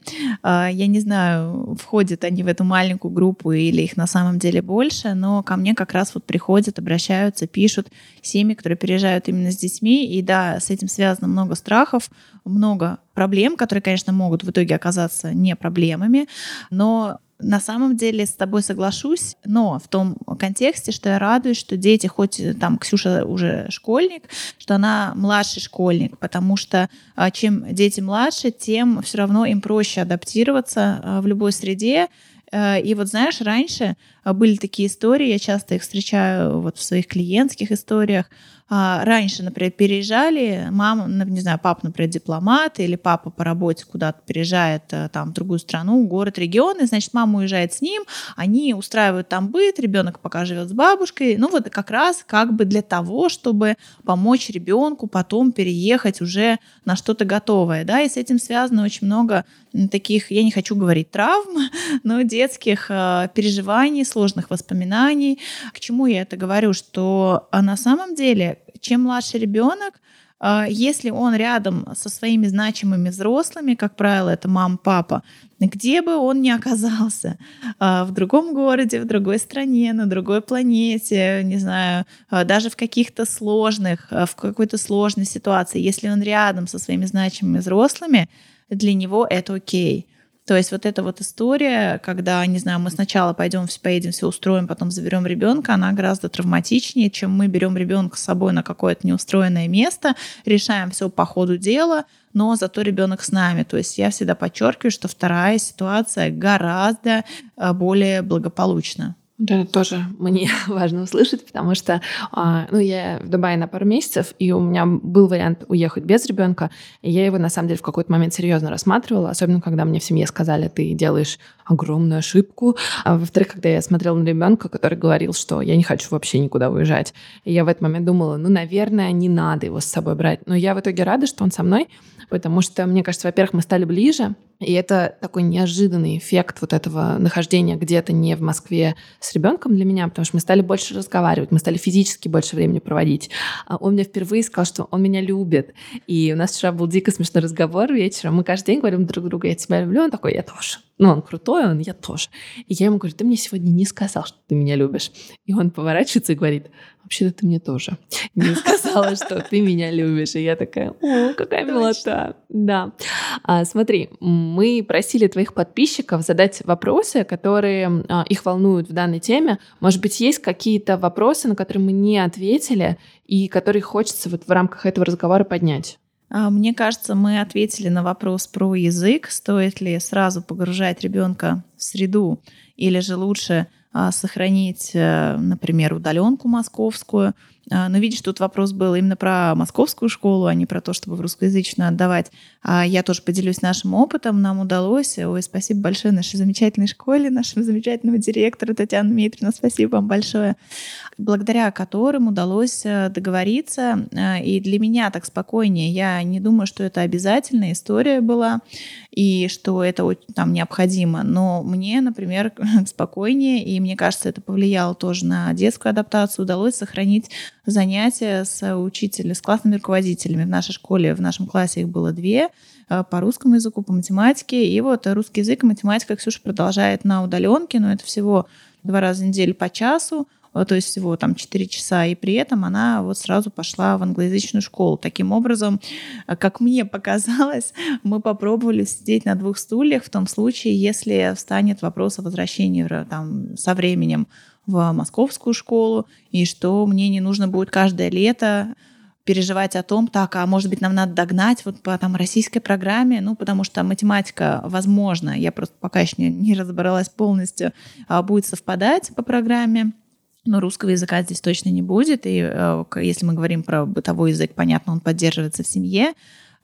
А, я не знаю, входят они в эту маленькую группу или их на самом деле больше, но ко мне как раз вот приходят, обращаются, пишут семьи, которые переезжают именно с детьми. И да, с этим связано много страхов, много проблем, которые, конечно, могут в итоге оказаться не проблемами, но на самом деле с тобой соглашусь, но в том контексте, что я радуюсь, что дети, хоть э, там Ксюша уже школьник, что она младший школьник, потому что а, чем дети младше, тем все равно им проще адаптироваться а, в любой среде. Э, и вот знаешь, раньше а, были такие истории, я часто их встречаю вот в своих клиентских историях, раньше, например, переезжали, мама, не знаю, папа, например, дипломат, или папа по работе куда-то переезжает э, там, в другую страну, город, регион, и, значит, мама уезжает с ним, они устраивают там быт, ребенок пока живет с бабушкой, ну вот как раз как бы для того, чтобы помочь ребенку потом переехать уже на что-то готовое, да, и с этим связано очень много таких, я не хочу говорить травм, (laughs) но детских э, переживаний, сложных воспоминаний. К чему я это говорю? Что а на самом деле, чем младше ребенок, э, если он рядом со своими значимыми взрослыми, как правило, это мама, папа, где бы он ни оказался, э, в другом городе, в другой стране, на другой планете, не знаю, даже в каких-то сложных, в какой-то сложной ситуации, если он рядом со своими значимыми взрослыми, для него это окей. То есть вот эта вот история, когда, не знаю, мы сначала пойдем, поедем, все устроим, потом заберем ребенка, она гораздо травматичнее, чем мы берем ребенка с собой на какое-то неустроенное место, решаем все по ходу дела, но зато ребенок с нами. То есть я всегда подчеркиваю, что вторая ситуация гораздо э, более благополучна. Это тоже мне (laughs) важно услышать, потому что а, ну, я в Дубае на пару месяцев, и у меня был вариант уехать без ребенка, и я его на самом деле в какой-то момент серьезно рассматривала, особенно когда мне в семье сказали, ты делаешь огромную ошибку. А во-вторых, когда я смотрела на ребенка, который говорил, что я не хочу вообще никуда уезжать. И я в этот момент думала, ну, наверное, не надо его с собой брать. Но я в итоге рада, что он со мной, потому что, мне кажется, во-первых, мы стали ближе, и это такой неожиданный эффект вот этого нахождения где-то не в Москве с ребенком для меня, потому что мы стали больше разговаривать, мы стали физически больше времени проводить. А он мне впервые сказал, что он меня любит. И у нас вчера был дико смешной разговор вечером. Мы каждый день говорим друг другу, я тебя люблю. Он такой, я тоже. Ну, он крутой, он, я тоже. И я ему говорю, ты мне сегодня не сказал, что ты меня любишь. И он поворачивается и говорит, вообще-то ты мне тоже не сказала, (laughs) что ты меня любишь. И я такая, о, какая милота. Да. А, смотри, мы просили твоих подписчиков задать вопросы, которые а, их волнуют в данной теме. Может быть, есть какие-то вопросы, на которые мы не ответили, и которые хочется вот в рамках этого разговора поднять? А, мне кажется, мы ответили на вопрос про язык. Стоит ли сразу погружать ребенка в среду, или же лучше а, сохранить, э, например, удаленку московскую. А, но видишь, тут вопрос был именно про московскую школу, а не про то, чтобы в русскоязычную отдавать. А я тоже поделюсь нашим опытом. Нам удалось. Ой, спасибо большое нашей замечательной школе, нашему замечательному директору Татьяне Дмитриевна. Спасибо вам большое. Благодаря которым удалось э, договориться. Э, и для меня так спокойнее. Я не думаю, что это обязательная история была и что это там необходимо. Но мне, например, (laughs) спокойнее, и мне кажется, это повлияло тоже на детскую адаптацию, удалось сохранить занятия с учителями, с классными руководителями. В нашей школе, в нашем классе их было две э, по русскому языку, по математике. И вот русский язык и математика Ксюша продолжает на удаленке, но это всего два раза в неделю по часу. Э, то есть всего там 4 часа, и при этом она вот сразу пошла в англоязычную школу. Таким образом, э, как мне (laughs) показалось, мы попробовали сидеть на двух стульях в том случае, если встанет вопрос о возвращении там, со временем в московскую школу, и что мне не нужно будет каждое лето переживать о том, так, а может быть, нам надо догнать вот по там российской программе, ну, потому что математика, возможно, я просто пока еще не, не разобралась полностью, а, будет совпадать по программе но русского языка здесь точно не будет. И э, если мы говорим про бытовой язык, понятно, он поддерживается в семье,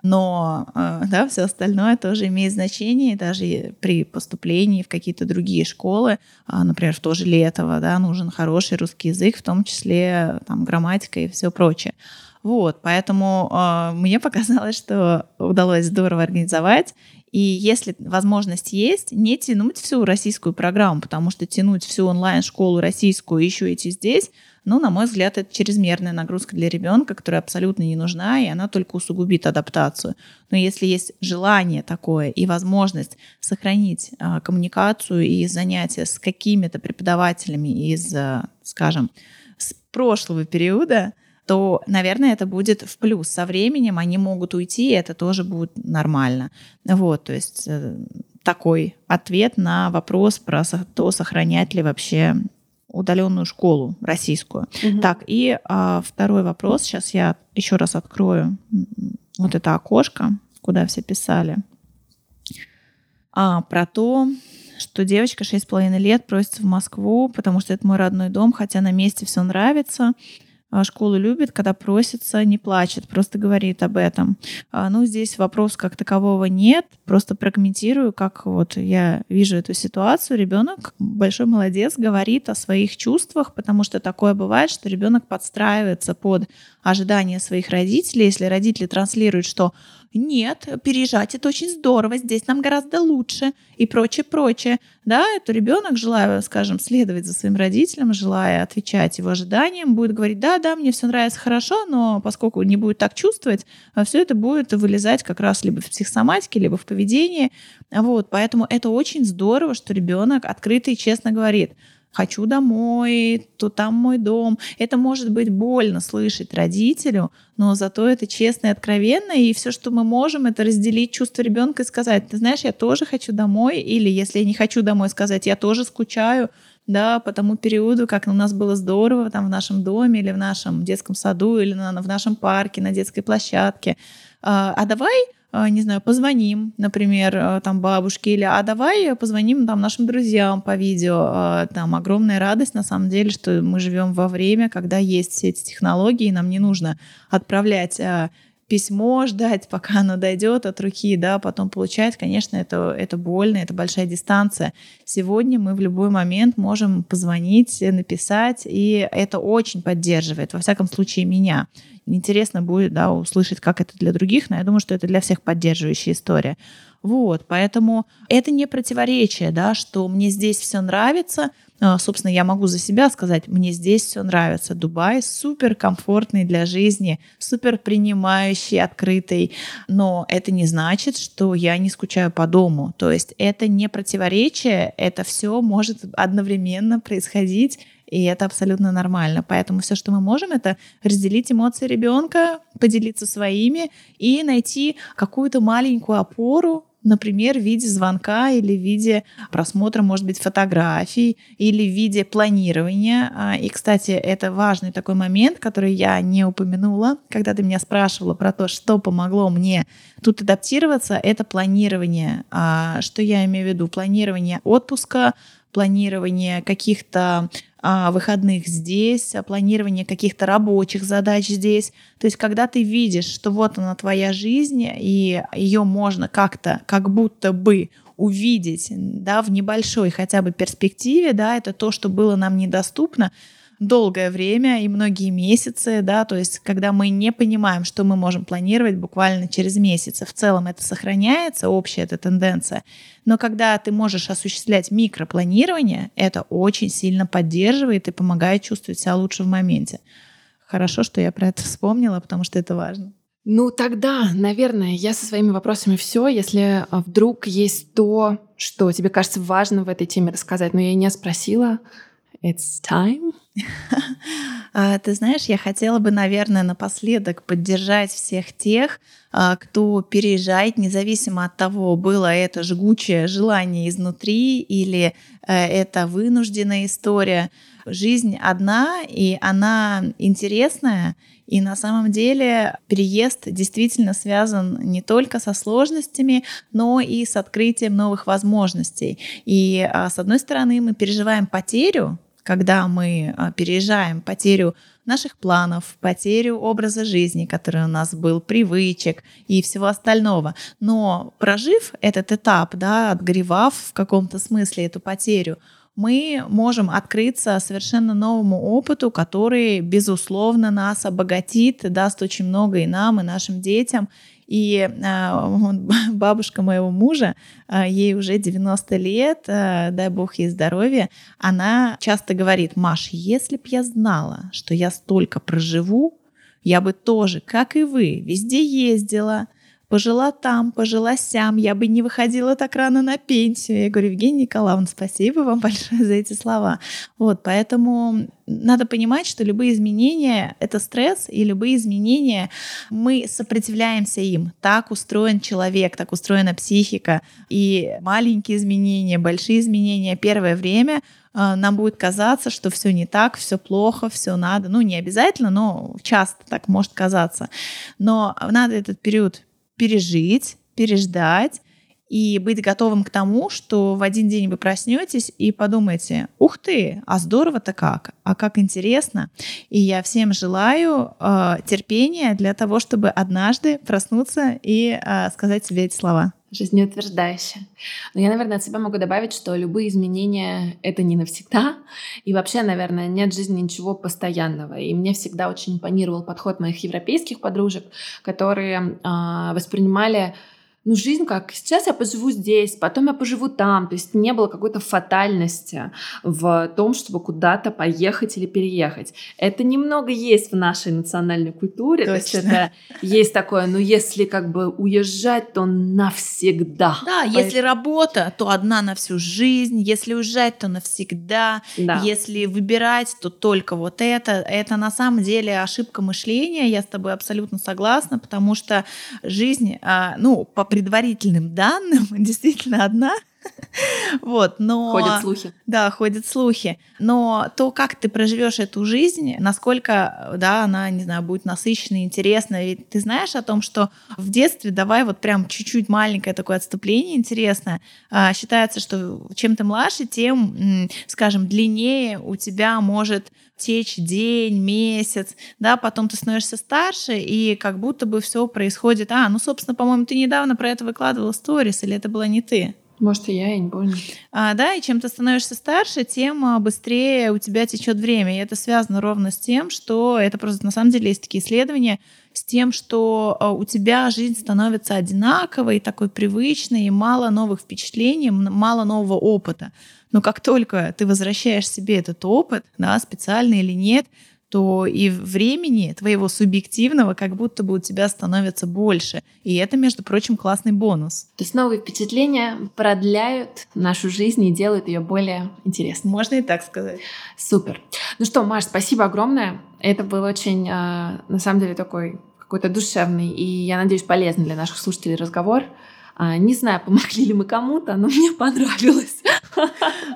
но э, да, все остальное тоже имеет значение, даже при поступлении в какие-то другие школы, а, например, в то же Летово, да, нужен хороший русский язык, в том числе там, грамматика и все прочее. Вот, поэтому э, мне (laughs) показалось, что удалось здорово организовать. И если возможность есть, не тянуть всю российскую программу, потому что тянуть всю онлайн-школу российскую еще идти здесь, ну, на мой взгляд, это чрезмерная нагрузка для ребенка, которая абсолютно не нужна, и она только усугубит адаптацию. Но если есть желание такое и возможность сохранить а, коммуникацию и занятия с какими-то преподавателями из, а, скажем, с прошлого периода, то, наверное, это будет в плюс. Со временем они могут уйти, и это тоже будет нормально. Вот, то есть э, такой ответ на вопрос про то, сохранять ли вообще удаленную школу российскую. Угу. Так, и а, второй вопрос. Сейчас я еще раз открою вот это окошко, куда все писали. А, про то, что девочка 6,5 лет просится в Москву, потому что это мой родной дом, хотя на месте все нравится. А, школу любит, когда просится, не плачет, просто говорит об этом. А, ну, здесь вопрос как такового нет, просто прокомментирую, как вот я вижу эту ситуацию. Ребенок, большой молодец, говорит о своих чувствах, потому что такое бывает, что ребенок подстраивается под ожидания своих родителей. Если родители транслируют, что нет, переезжать это очень здорово, здесь нам гораздо лучше и прочее, прочее. Да, это ребенок, желая, скажем, следовать за своим родителям, желая отвечать его ожиданиям, будет говорить, да, да, мне все нравится хорошо, но поскольку не будет так чувствовать, а все это будет вылезать как раз либо в психосоматике, либо в поведении. Вот, поэтому это очень здорово, что ребенок открыто и честно говорит, хочу домой, то там мой дом. Это может быть больно слышать родителю, но зато это честно и откровенно, и все, что мы можем, это разделить чувство ребенка и сказать, ты знаешь, я тоже хочу домой, или если я не хочу домой, сказать, я тоже скучаю, да, по тому периоду, как у нас было здорово там в нашем доме или в нашем детском саду или на, в нашем парке, на детской площадке. А, а давай не знаю, позвоним, например, э, там бабушке, или а давай позвоним там нашим друзьям по видео. Там огромная радость на самом деле, что мы живем во время, когда есть все эти технологии, и нам не нужно отправлять письмо ждать, пока оно дойдет от руки, да, потом получать, конечно, это, это больно, это большая дистанция. Сегодня мы в любой момент можем позвонить, написать, и это очень поддерживает, во всяком случае, меня. Интересно будет, да, услышать, как это для других, но я думаю, что это для всех поддерживающая история. Вот, поэтому это не противоречие, да, что мне здесь все нравится, а, собственно, я могу за себя сказать, мне здесь все нравится. Дубай супер комфортный для жизни, супер принимающий, открытый. Но это не значит, что я не скучаю по дому. То есть это не противоречие, это все может одновременно происходить. И это абсолютно нормально. Поэтому все, что мы можем, это разделить эмоции ребенка, поделиться своими и найти какую-то маленькую опору, например, в виде звонка или в виде просмотра, может быть, фотографий или в виде планирования. А, и, кстати, это важный такой момент, который я не упомянула, когда ты меня спрашивала про то, что помогло мне тут адаптироваться, это планирование. А, что я имею в виду? Планирование отпуска, планирование каких-то выходных здесь, планирование каких-то рабочих задач здесь. То есть, когда ты видишь, что вот она твоя жизнь, и ее можно как-то, как будто бы увидеть, да, в небольшой хотя бы перспективе, да, это то, что было нам недоступно, долгое время и многие месяцы, да, то есть когда мы не понимаем, что мы можем планировать буквально через месяц. В целом это сохраняется, общая эта тенденция. Но когда ты можешь осуществлять микропланирование, это очень сильно поддерживает и помогает чувствовать себя лучше в моменте. Хорошо, что я про это вспомнила, потому что это важно. Ну тогда, наверное, я со своими вопросами все. Если а, вдруг есть то, что тебе кажется важным в этой теме рассказать, но я не спросила, it's time. (laughs) А, ты знаешь, я хотела бы, наверное, напоследок поддержать всех тех, а, кто переезжает, независимо от того, было это жгучее желание изнутри или э, это вынужденная история. Жизнь одна, и она интересная, и на самом деле переезд действительно связан не только со сложностями, но и с открытием новых возможностей. И а, с одной стороны мы переживаем потерю, когда мы а, переезжаем, потерю наших планов, потерю образа жизни, который у нас был, привычек и всего остального. Но прожив этот этап, да, отгревав в каком-то смысле эту потерю, мы можем открыться совершенно новому опыту, который, безусловно, нас обогатит, даст очень много и нам, и нашим детям. И э, (laughs) бабушка моего мужа, э, ей уже 90 лет, э, дай бог ей здоровья, она часто говорит, Маш, если б я знала, что я столько проживу, я бы тоже, как и вы, везде ездила, пожила там, пожила сям, я бы не выходила так рано на пенсию. Я говорю, Евгения Николаевна, спасибо вам (laughs) большое за эти слова. Вот, поэтому надо понимать, что любые изменения — это стресс, и любые изменения мы сопротивляемся им. Так устроен человек, так устроена психика. И маленькие изменения, большие изменения первое время э, нам будет казаться, что все не так, все плохо, все надо. Ну, не обязательно, но часто так может казаться. Но надо этот период пережить, переждать и быть готовым к тому, что в один день вы проснетесь и подумаете, ух ты, а здорово-то как, а как интересно. И я всем желаю э, терпения для того, чтобы однажды проснуться и э, сказать себе эти слова жизнеутверждающее. Но я, наверное, от себя могу добавить, что любые изменения — это не навсегда. И вообще, наверное, нет жизни ничего постоянного. И мне всегда очень импонировал подход моих европейских подружек, которые э, воспринимали ну, жизнь как сейчас я поживу здесь, потом я поживу там. То есть не было какой-то фатальности в том, чтобы куда-то поехать или переехать. Это немного есть в нашей национальной культуре. Точно. То есть это есть такое, ну, если как бы уезжать, то навсегда. Да, Поэтому... если работа, то одна на всю жизнь. Если уезжать, то навсегда. Да. Если выбирать, то только вот это. Это на самом деле ошибка мышления. Я с тобой абсолютно согласна, потому что жизнь, а, ну, по предварительным данным (laughs) действительно одна. (laughs) Вот, но... Ходят слухи. Да, ходят слухи. Но то, как ты проживешь эту жизнь, насколько, да, она, не знаю, будет насыщенной, интересной. Ведь ты знаешь о том, что в детстве, давай вот прям чуть-чуть маленькое такое отступление интересное, а, считается, что чем ты младше, тем, скажем, длиннее у тебя может течь день, месяц, да, потом ты становишься старше, и как будто бы все происходит. А, ну, собственно, по-моему, ты недавно про это выкладывала сторис, или это была не ты? Может, и я, я не помню. А, да, и чем ты становишься старше, тем а, быстрее у тебя течет время. И это связано ровно с тем, что это просто на самом деле есть такие исследования, с тем, что а, у тебя жизнь становится одинаковой, такой привычной, и мало новых впечатлений, мало нового опыта. Но как только ты возвращаешь себе этот опыт, да, специально или нет, то и времени твоего субъективного как будто бы у тебя становится больше. И это, между прочим, классный бонус. То есть новые впечатления продляют нашу жизнь и делают ее более интересной. Можно и так сказать. Супер. Ну что, Маш, спасибо огромное. Это был очень, а, на самом деле, такой какой-то душевный и, я надеюсь, полезный для наших слушателей разговор. А, не знаю, помогли ли мы кому-то, но мне понравилось.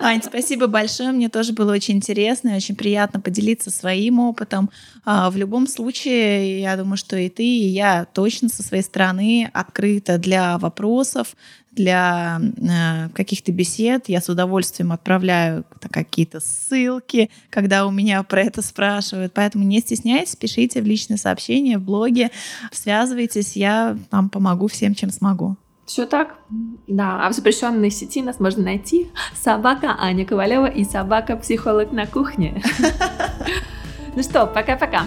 Ань, спасибо большое. Мне тоже было очень интересно и очень приятно поделиться своим опытом. А, в любом случае, я думаю, что и ты, и я точно со своей стороны открыта для вопросов, для э, каких-то бесед. Я с удовольствием отправляю какие-то ссылки, когда у меня про это спрашивают. Поэтому не стесняйтесь, пишите в личные сообщения, в блоге, связывайтесь, я вам помогу всем, чем смогу. Все так? Да, а в запрещенной сети нас можно найти собака Аня Ковалева и собака-психолог на кухне. (laughs) Ну что, пока-пока.